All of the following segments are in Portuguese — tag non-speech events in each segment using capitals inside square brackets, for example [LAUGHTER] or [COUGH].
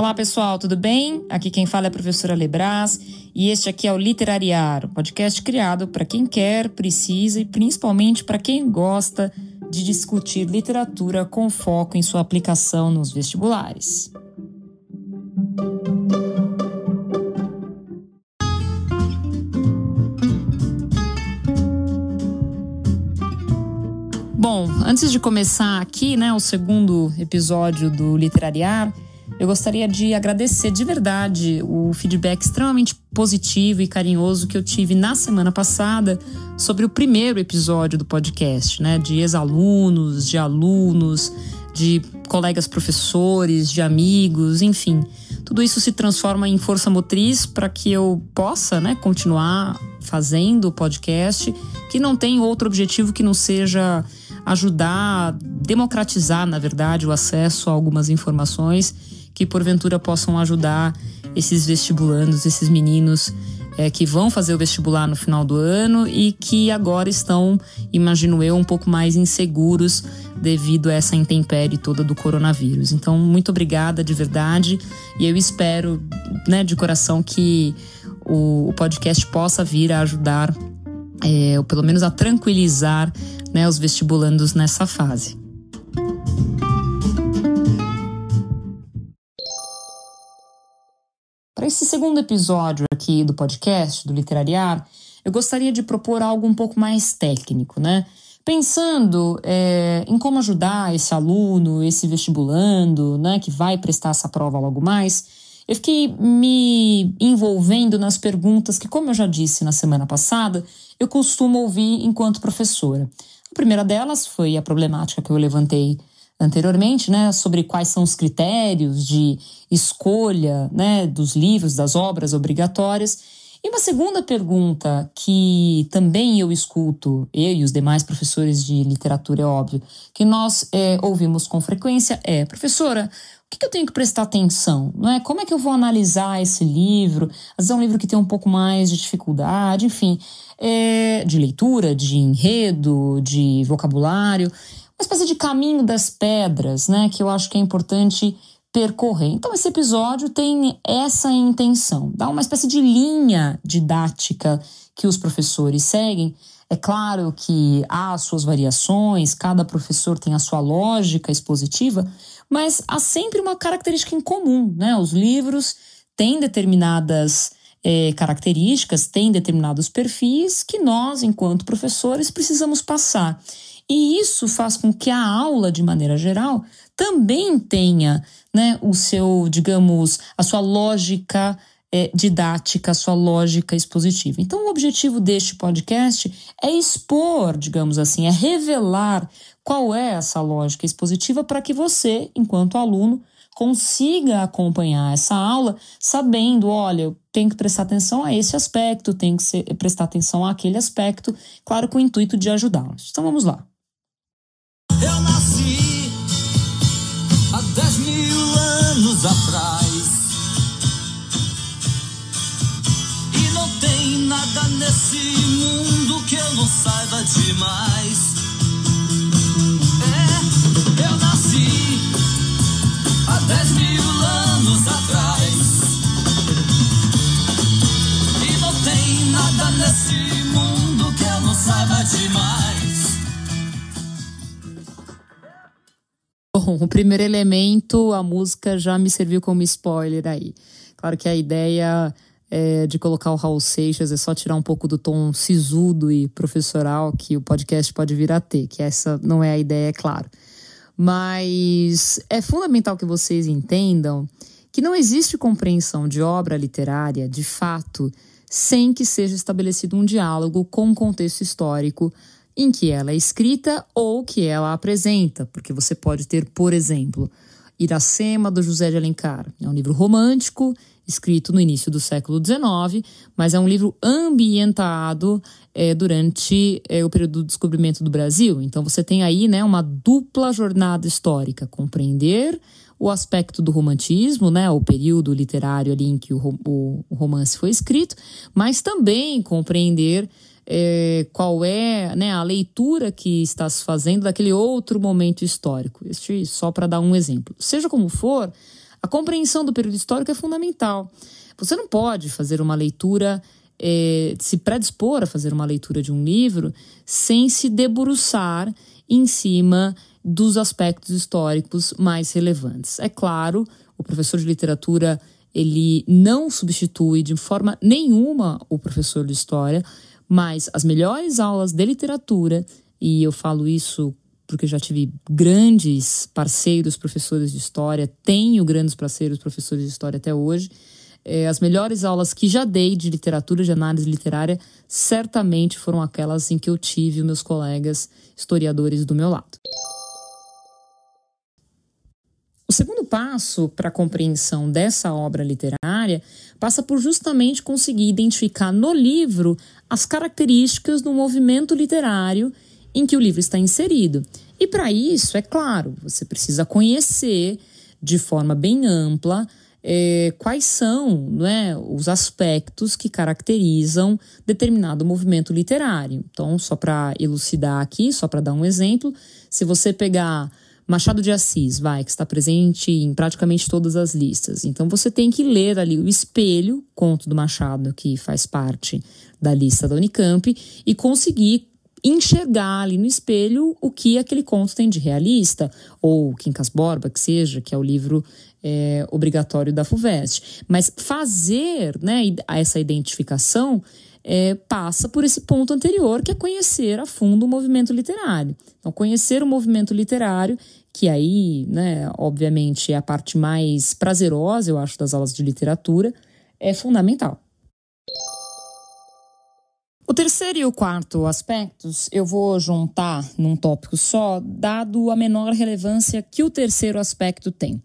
Olá pessoal, tudo bem? Aqui quem fala é a professora Lebras e este aqui é o Literariar, um podcast criado para quem quer, precisa e principalmente para quem gosta de discutir literatura com foco em sua aplicação nos vestibulares. Bom, antes de começar aqui, né, o segundo episódio do Literariar, eu gostaria de agradecer de verdade o feedback extremamente positivo e carinhoso que eu tive na semana passada sobre o primeiro episódio do podcast, né? De ex-alunos, de alunos, de colegas professores, de amigos, enfim. Tudo isso se transforma em força motriz para que eu possa, né, continuar fazendo o podcast, que não tem outro objetivo que não seja ajudar, democratizar, na verdade, o acesso a algumas informações que porventura possam ajudar esses vestibulandos, esses meninos é, que vão fazer o vestibular no final do ano e que agora estão, imagino eu, um pouco mais inseguros devido a essa intempérie toda do coronavírus. Então, muito obrigada de verdade e eu espero, né, de coração que o, o podcast possa vir a ajudar, é, ou pelo menos a tranquilizar, né, os vestibulandos nessa fase. Esse segundo episódio aqui do podcast, do Literariar, eu gostaria de propor algo um pouco mais técnico, né? Pensando é, em como ajudar esse aluno, esse vestibulando, né, que vai prestar essa prova logo mais, eu fiquei me envolvendo nas perguntas que, como eu já disse na semana passada, eu costumo ouvir enquanto professora. A primeira delas foi a problemática que eu levantei anteriormente, né, sobre quais são os critérios de escolha, né, dos livros, das obras obrigatórias. E uma segunda pergunta que também eu escuto, eu e os demais professores de literatura, é óbvio, que nós é, ouvimos com frequência é: professora, o que eu tenho que prestar atenção? Não é? Como é que eu vou analisar esse livro? Às vezes é um livro que tem um pouco mais de dificuldade, enfim, é, de leitura, de enredo, de vocabulário uma espécie de caminho das pedras, né, que eu acho que é importante percorrer. Então, esse episódio tem essa intenção, dar uma espécie de linha didática que os professores seguem. É claro que há suas variações, cada professor tem a sua lógica expositiva, mas há sempre uma característica em comum, né? Os livros têm determinadas é, características, têm determinados perfis que nós, enquanto professores, precisamos passar. E isso faz com que a aula, de maneira geral, também tenha né, o seu, digamos, a sua lógica é, didática, a sua lógica expositiva. Então, o objetivo deste podcast é expor, digamos assim, é revelar qual é essa lógica expositiva para que você, enquanto aluno, consiga acompanhar essa aula sabendo, olha, eu tenho que prestar atenção a esse aspecto, tenho que ser, prestar atenção àquele aspecto, claro, com o intuito de ajudá-los. Então vamos lá. Eu nasci há dez mil anos atrás. E não tem nada nesse mundo que eu não saiba demais. Bom, o primeiro elemento, a música já me serviu como spoiler aí. Claro que a ideia é, de colocar o Raul Seixas é só tirar um pouco do tom sisudo e professoral que o podcast pode vir a ter, que essa não é a ideia, é claro. Mas é fundamental que vocês entendam que não existe compreensão de obra literária, de fato, sem que seja estabelecido um diálogo com o contexto histórico em que ela é escrita ou que ela apresenta, porque você pode ter, por exemplo, Iracema do José de Alencar. É um livro romântico, escrito no início do século XIX, mas é um livro ambientado é, durante é, o período do descobrimento do Brasil. Então você tem aí né, uma dupla jornada histórica, compreender o aspecto do romantismo, né, o período literário ali em que o, o, o romance foi escrito, mas também compreender é, qual é né, a leitura que está se fazendo daquele outro momento histórico. Este só para dar um exemplo. Seja como for, A compreensão do período histórico é fundamental. Você não pode fazer uma leitura, é, se predispor a fazer uma leitura de um livro sem se debruçar em cima dos aspectos históricos mais relevantes. É claro, o professor de literatura ele não substitui de forma nenhuma o professor de história, mas as melhores aulas de literatura, e eu falo isso porque já tive grandes parceiros professores de história, tenho grandes parceiros professores de história até hoje. É, as melhores aulas que já dei de literatura, de análise literária, certamente foram aquelas em que eu tive meus colegas historiadores do meu lado. O segundo passo para a compreensão dessa obra literária passa por justamente conseguir identificar no livro as características do movimento literário em que o livro está inserido. E para isso, é claro, você precisa conhecer de forma bem ampla é, quais são né, os aspectos que caracterizam determinado movimento literário. Então, só para elucidar aqui, só para dar um exemplo, se você pegar Machado de Assis, vai, que está presente em praticamente todas as listas. Então você tem que ler ali o Espelho, conto do Machado, que faz parte da lista da Unicamp, e conseguir enxergar ali no espelho o que aquele conto tem de realista, ou Quincas Borba, que seja, que é o livro é, obrigatório da FUVEST. Mas fazer né, essa identificação é, passa por esse ponto anterior, que é conhecer a fundo o movimento literário. Então, conhecer o movimento literário, que aí, né, obviamente, é a parte mais prazerosa, eu acho, das aulas de literatura, é fundamental. O terceiro e o quarto aspectos eu vou juntar num tópico só, dado a menor relevância que o terceiro aspecto tem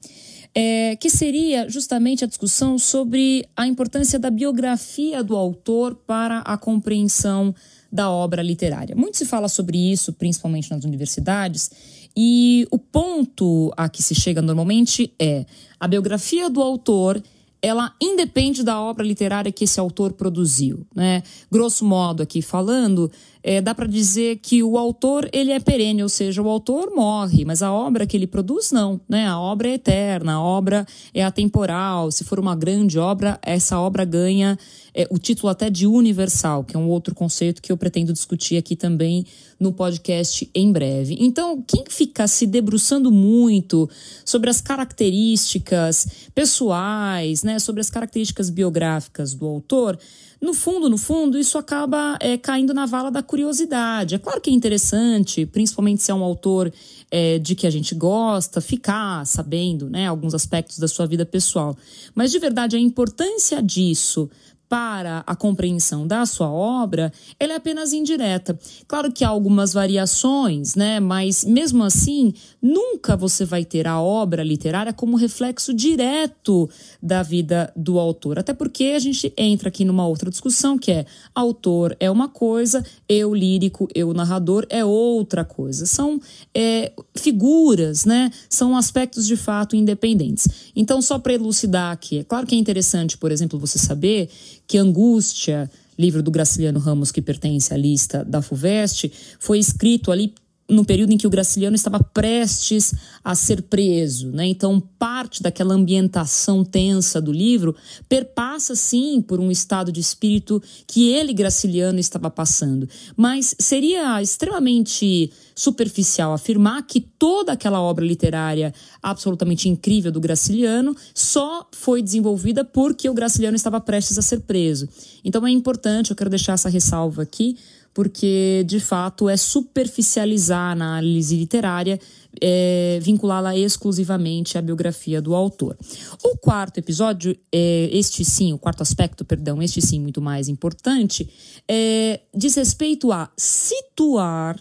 é, que seria justamente a discussão sobre a importância da biografia do autor para a compreensão da obra literária. Muito se fala sobre isso, principalmente nas universidades, e o ponto a que se chega normalmente é a biografia do autor ela independe da obra literária que esse autor produziu, né? Grosso modo aqui falando, é, dá para dizer que o autor ele é perene, ou seja, o autor morre, mas a obra que ele produz não, né? A obra é eterna, a obra é atemporal. Se for uma grande obra, essa obra ganha é, o título até de universal, que é um outro conceito que eu pretendo discutir aqui também no podcast em breve. Então, quem fica se debruçando muito sobre as características pessoais, né, sobre as características biográficas do autor, no fundo, no fundo, isso acaba é, caindo na vala da curiosidade. É claro que é interessante, principalmente se é um autor é, de que a gente gosta, ficar sabendo né, alguns aspectos da sua vida pessoal. Mas, de verdade, a importância disso para a compreensão da sua obra, ela é apenas indireta. Claro que há algumas variações, né? Mas mesmo assim, nunca você vai ter a obra literária como reflexo direto da vida do autor. Até porque a gente entra aqui numa outra discussão que é autor é uma coisa, eu lírico, eu narrador é outra coisa. São é, figuras, né? São aspectos de fato independentes. Então, só para elucidar aqui, é claro que é interessante, por exemplo, você saber que Angústia, livro do Graciliano Ramos, que pertence à lista da FUVEST, foi escrito ali no período em que o Graciliano estava prestes a ser preso, né? Então, parte daquela ambientação tensa do livro perpassa sim por um estado de espírito que ele Graciliano estava passando, mas seria extremamente superficial afirmar que toda aquela obra literária absolutamente incrível do Graciliano só foi desenvolvida porque o Graciliano estava prestes a ser preso. Então é importante, eu quero deixar essa ressalva aqui, porque de fato é superficializar a análise literária, é, vinculá-la exclusivamente à biografia do autor. O quarto episódio, é, este sim, o quarto aspecto, perdão, este sim, muito mais importante, é, diz respeito a situar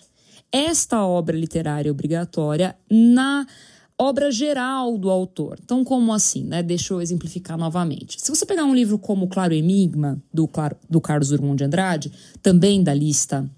esta obra literária obrigatória na obra geral do autor. Então, como assim? Né? Deixa eu exemplificar novamente. Se você pegar um livro como Claro Enigma, do, do Carlos Drummond de Andrade, também da lista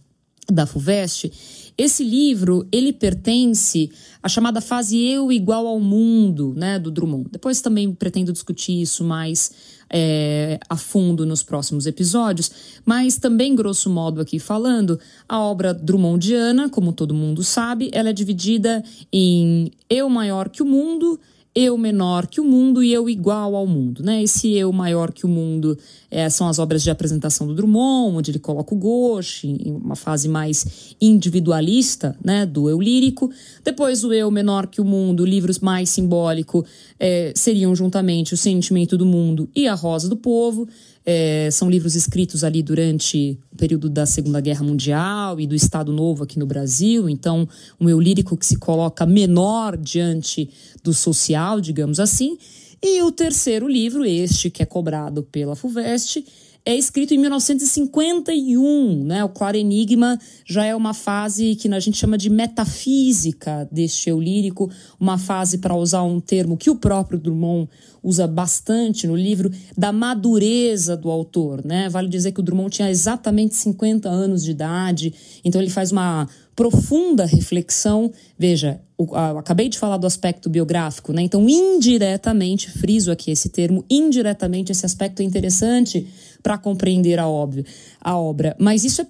da FUVEST, esse livro, ele pertence à chamada fase eu igual ao mundo, né, do Drummond. Depois também pretendo discutir isso mais é, a fundo nos próximos episódios, mas também, grosso modo aqui falando, a obra Drummondiana, como todo mundo sabe, ela é dividida em eu maior que o mundo, eu menor que o mundo e eu igual ao mundo. Né? Esse eu maior que o mundo é, são as obras de apresentação do Drummond, onde ele coloca o Gauche em uma fase mais individualista né, do eu lírico. Depois, o eu menor que o mundo, livros mais simbólico, é, seriam juntamente o sentimento do mundo e a rosa do povo. É, são livros escritos ali durante o período da Segunda Guerra Mundial e do Estado Novo aqui no Brasil. Então, um eu lírico que se coloca menor diante do social, digamos assim. E o terceiro livro, este que é cobrado pela FUVEST, é escrito em 1951, né? O Claro Enigma já é uma fase que a gente chama de metafísica deste eu lírico, uma fase, para usar um termo que o próprio Drummond usa bastante no livro, da madureza do autor, né? Vale dizer que o Drummond tinha exatamente 50 anos de idade, então ele faz uma profunda reflexão. Veja, eu acabei de falar do aspecto biográfico, né? Então, indiretamente, friso aqui esse termo, indiretamente, esse aspecto é interessante para compreender a, óbvio, a obra. Mas isso é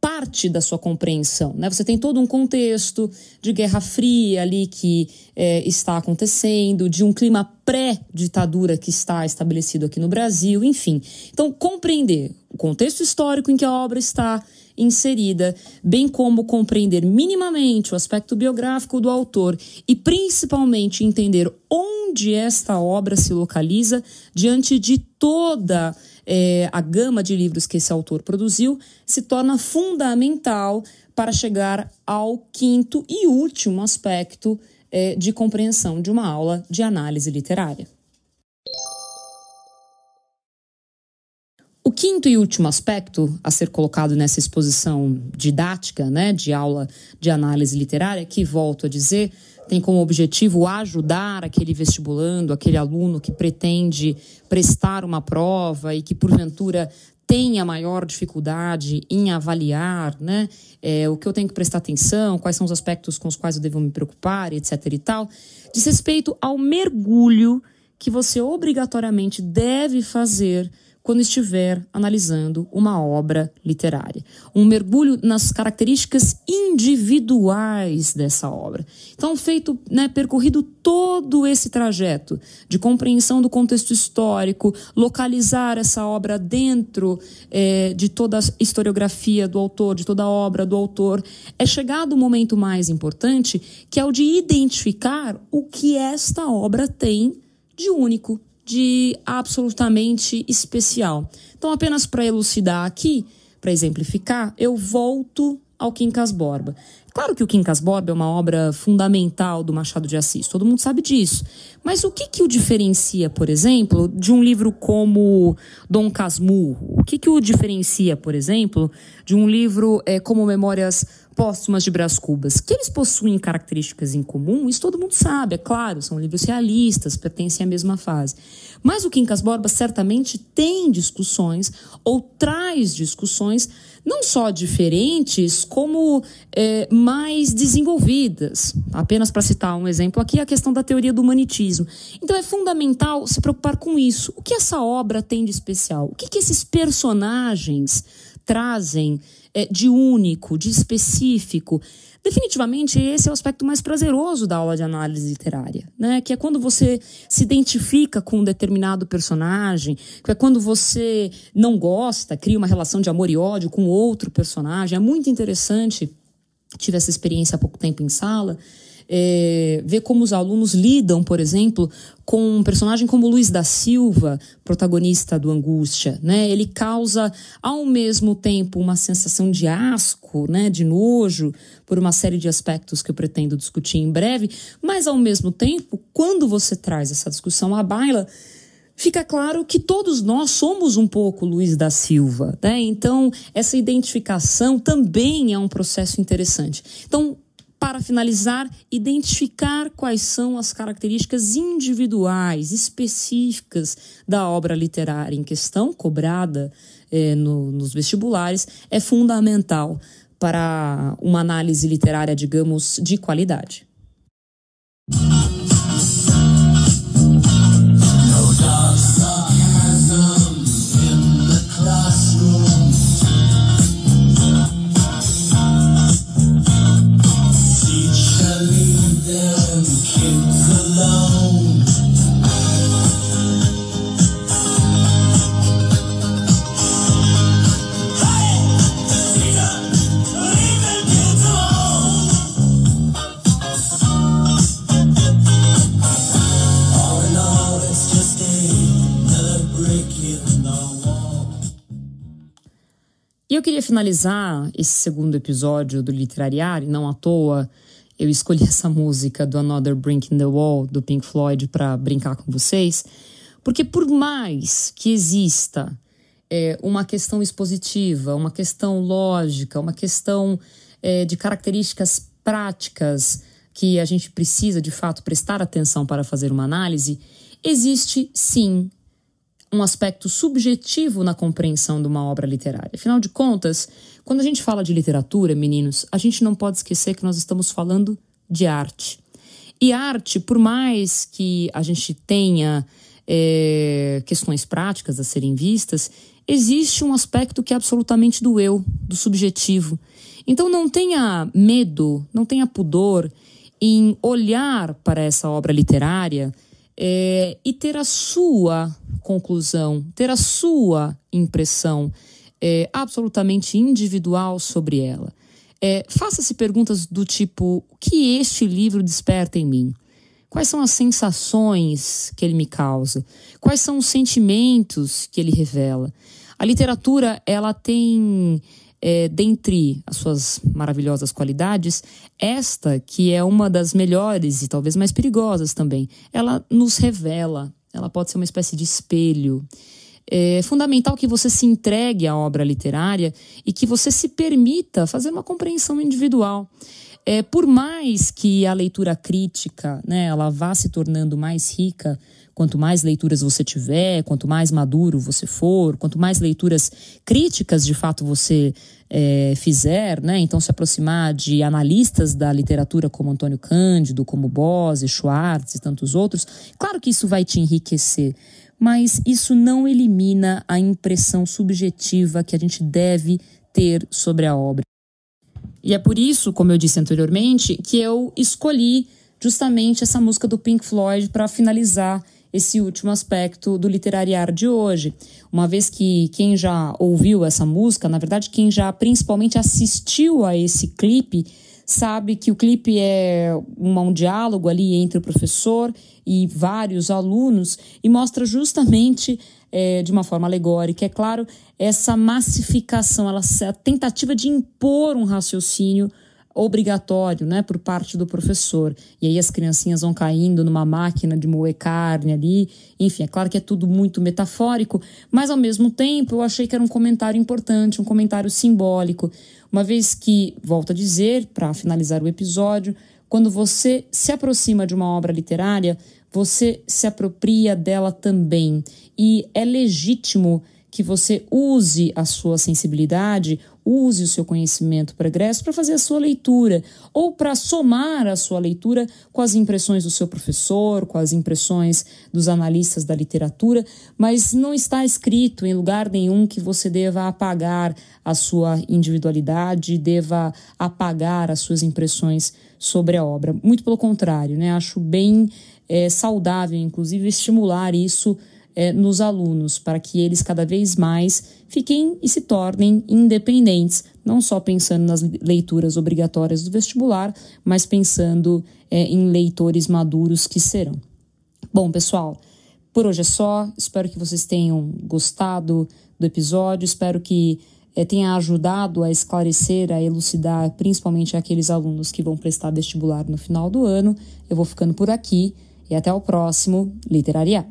parte da sua compreensão. Né? Você tem todo um contexto de Guerra Fria ali que é, está acontecendo, de um clima pré-ditadura que está estabelecido aqui no Brasil, enfim. Então, compreender o contexto histórico em que a obra está inserida, bem como compreender minimamente o aspecto biográfico do autor e principalmente entender onde esta obra se localiza diante de toda é, a gama de livros que esse autor produziu, se torna fundamental para chegar ao quinto e último aspecto é, de compreensão de uma aula de análise literária. Quinto e último aspecto a ser colocado nessa exposição didática, né, de aula de análise literária, que volto a dizer, tem como objetivo ajudar aquele vestibulando, aquele aluno que pretende prestar uma prova e que porventura tenha maior dificuldade em avaliar, né, é, o que eu tenho que prestar atenção, quais são os aspectos com os quais eu devo me preocupar, etc. e tal, diz respeito ao mergulho que você obrigatoriamente deve fazer quando estiver analisando uma obra literária. Um mergulho nas características individuais dessa obra. Então, feito, né, percorrido todo esse trajeto de compreensão do contexto histórico, localizar essa obra dentro é, de toda a historiografia do autor, de toda a obra do autor, é chegado o momento mais importante, que é o de identificar o que esta obra tem de único, de absolutamente especial. Então, apenas para elucidar aqui, para exemplificar, eu volto ao Quincas Borba. Claro que o Quincas Borba é uma obra fundamental do Machado de Assis, todo mundo sabe disso. Mas o que, que o diferencia, por exemplo, de um livro como Dom Casmurro? O que, que o diferencia, por exemplo, de um livro é, como Memórias Póstumas de Brás Cubas? Que eles possuem características em comum, isso todo mundo sabe, é claro, são livros realistas, pertencem à mesma fase. Mas o Quincas Borba certamente tem discussões ou traz discussões não só diferentes, como é, mais desenvolvidas. Apenas para citar um exemplo aqui, a questão da teoria do humanitismo. Então é fundamental se preocupar com isso. O que essa obra tem de especial? O que, que esses personagens trazem é, de único, de específico? Definitivamente, esse é o aspecto mais prazeroso da aula de análise literária, né? Que é quando você se identifica com um determinado personagem, que é quando você não gosta, cria uma relação de amor e ódio com outro personagem. É muito interessante. Tive essa experiência há pouco tempo em sala é, ver como os alunos lidam, por exemplo, com um personagem como Luiz da Silva, protagonista do Angústia. Né? Ele causa, ao mesmo tempo, uma sensação de asco, né? de nojo, por uma série de aspectos que eu pretendo discutir em breve, mas, ao mesmo tempo, quando você traz essa discussão à baila, fica claro que todos nós somos um pouco Luiz da Silva, né? Então, essa identificação também é um processo interessante. Então, para finalizar, identificar quais são as características individuais, específicas da obra literária em questão, cobrada eh, no, nos vestibulares, é fundamental para uma análise literária, digamos, de qualidade. Eu queria finalizar esse segundo episódio do Literariário, não à toa eu escolhi [LAUGHS] essa música do Another Brink in the Wall, do Pink Floyd, para brincar com vocês, porque por mais que exista é, uma questão expositiva, uma questão lógica, uma questão é, de características práticas que a gente precisa de fato prestar atenção para fazer uma análise, existe sim um aspecto subjetivo na compreensão de uma obra literária. Afinal de contas, quando a gente fala de literatura, meninos, a gente não pode esquecer que nós estamos falando de arte. E arte, por mais que a gente tenha é, questões práticas a serem vistas, existe um aspecto que é absolutamente do eu, do subjetivo. Então não tenha medo, não tenha pudor em olhar para essa obra literária é, e ter a sua conclusão, ter a sua impressão é, absolutamente individual sobre ela. É, Faça-se perguntas do tipo: o que este livro desperta em mim? Quais são as sensações que ele me causa? Quais são os sentimentos que ele revela? A literatura, ela tem, é, dentre as suas maravilhosas qualidades, esta que é uma das melhores e talvez mais perigosas também. Ela nos revela, ela pode ser uma espécie de espelho. É fundamental que você se entregue à obra literária e que você se permita fazer uma compreensão individual. É, por mais que a leitura crítica né, ela vá se tornando mais rica, quanto mais leituras você tiver, quanto mais maduro você for, quanto mais leituras críticas de fato você é, fizer, né, então se aproximar de analistas da literatura como Antônio Cândido, como Bose, Schwartz e tantos outros, claro que isso vai te enriquecer mas isso não elimina a impressão subjetiva que a gente deve ter sobre a obra. E é por isso, como eu disse anteriormente, que eu escolhi justamente essa música do Pink Floyd para finalizar esse último aspecto do literariar de hoje. Uma vez que quem já ouviu essa música, na verdade, quem já principalmente assistiu a esse clipe, sabe que o clipe é um, um diálogo ali entre o professor e vários alunos e mostra justamente é, de uma forma alegórica, é claro, essa massificação, ela, a tentativa de impor um raciocínio obrigatório, né, por parte do professor. E aí as criancinhas vão caindo numa máquina de moer carne ali. Enfim, é claro que é tudo muito metafórico, mas ao mesmo tempo eu achei que era um comentário importante, um comentário simbólico. Uma vez que, volto a dizer, para finalizar o episódio, quando você se aproxima de uma obra literária, você se apropria dela também. E é legítimo que você use a sua sensibilidade, use o seu conhecimento pregresso para fazer a sua leitura ou para somar a sua leitura com as impressões do seu professor, com as impressões dos analistas da literatura, mas não está escrito em lugar nenhum que você deva apagar a sua individualidade, deva apagar as suas impressões sobre a obra. Muito pelo contrário, né? Acho bem é, saudável, inclusive, estimular isso é, nos alunos, para que eles cada vez mais fiquem e se tornem independentes, não só pensando nas leituras obrigatórias do vestibular, mas pensando é, em leitores maduros que serão. Bom, pessoal, por hoje é só. Espero que vocês tenham gostado do episódio. Espero que é, tenha ajudado a esclarecer, a elucidar, principalmente aqueles alunos que vão prestar vestibular no final do ano. Eu vou ficando por aqui e até o próximo Literariar.